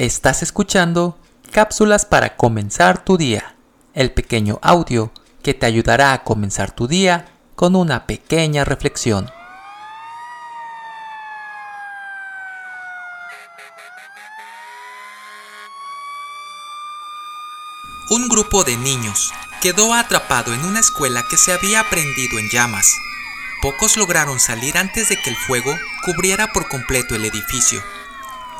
Estás escuchando cápsulas para comenzar tu día, el pequeño audio que te ayudará a comenzar tu día con una pequeña reflexión. Un grupo de niños quedó atrapado en una escuela que se había prendido en llamas. Pocos lograron salir antes de que el fuego cubriera por completo el edificio.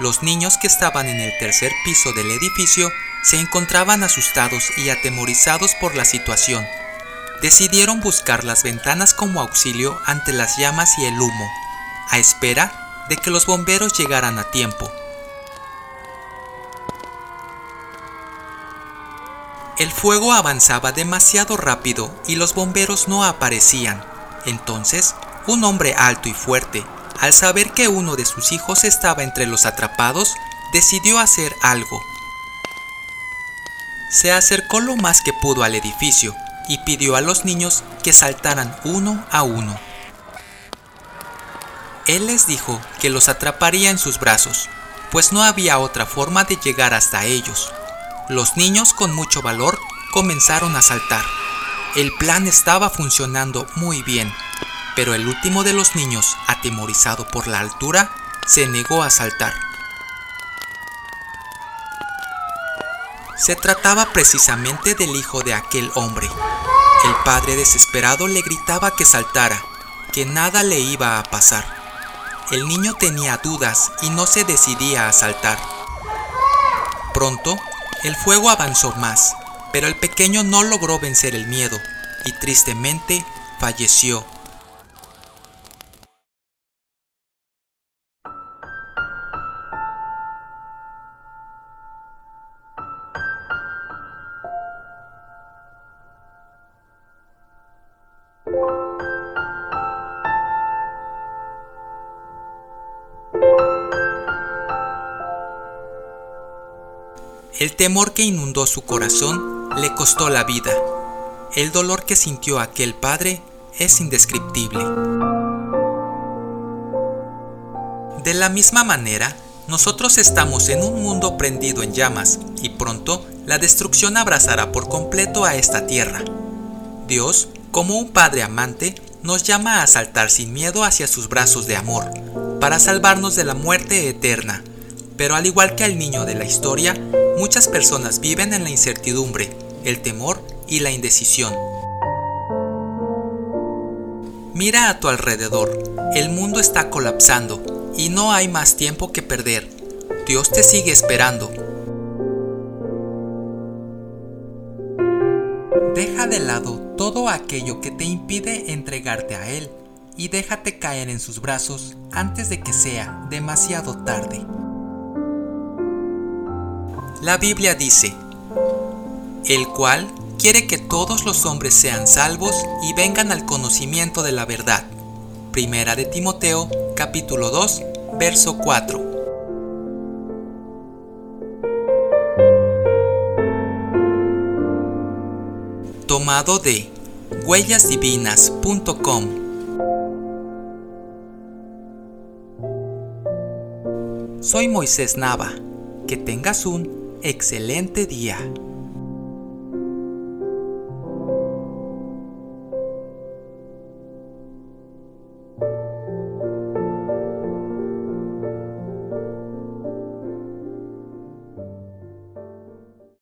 Los niños que estaban en el tercer piso del edificio se encontraban asustados y atemorizados por la situación. Decidieron buscar las ventanas como auxilio ante las llamas y el humo, a espera de que los bomberos llegaran a tiempo. El fuego avanzaba demasiado rápido y los bomberos no aparecían. Entonces, un hombre alto y fuerte, al saber que uno de sus hijos estaba entre los atrapados, decidió hacer algo. Se acercó lo más que pudo al edificio y pidió a los niños que saltaran uno a uno. Él les dijo que los atraparía en sus brazos, pues no había otra forma de llegar hasta ellos. Los niños con mucho valor comenzaron a saltar. El plan estaba funcionando muy bien, pero el último de los niños, atemorizado por la altura, se negó a saltar. Se trataba precisamente del hijo de aquel hombre. El padre desesperado le gritaba que saltara, que nada le iba a pasar. El niño tenía dudas y no se decidía a saltar. Pronto, el fuego avanzó más, pero el pequeño no logró vencer el miedo y tristemente falleció El temor que inundó su corazón le costó la vida. El dolor que sintió aquel padre es indescriptible. De la misma manera, nosotros estamos en un mundo prendido en llamas y pronto la destrucción abrazará por completo a esta tierra. Dios, como un padre amante, nos llama a saltar sin miedo hacia sus brazos de amor, para salvarnos de la muerte eterna. Pero al igual que al niño de la historia, Muchas personas viven en la incertidumbre, el temor y la indecisión. Mira a tu alrededor, el mundo está colapsando y no hay más tiempo que perder. Dios te sigue esperando. Deja de lado todo aquello que te impide entregarte a Él y déjate caer en sus brazos antes de que sea demasiado tarde. La Biblia dice, el cual quiere que todos los hombres sean salvos y vengan al conocimiento de la verdad. Primera de Timoteo, capítulo 2, verso 4. Tomado de huellasdivinas.com Soy Moisés Nava. Que tengas un excelente día.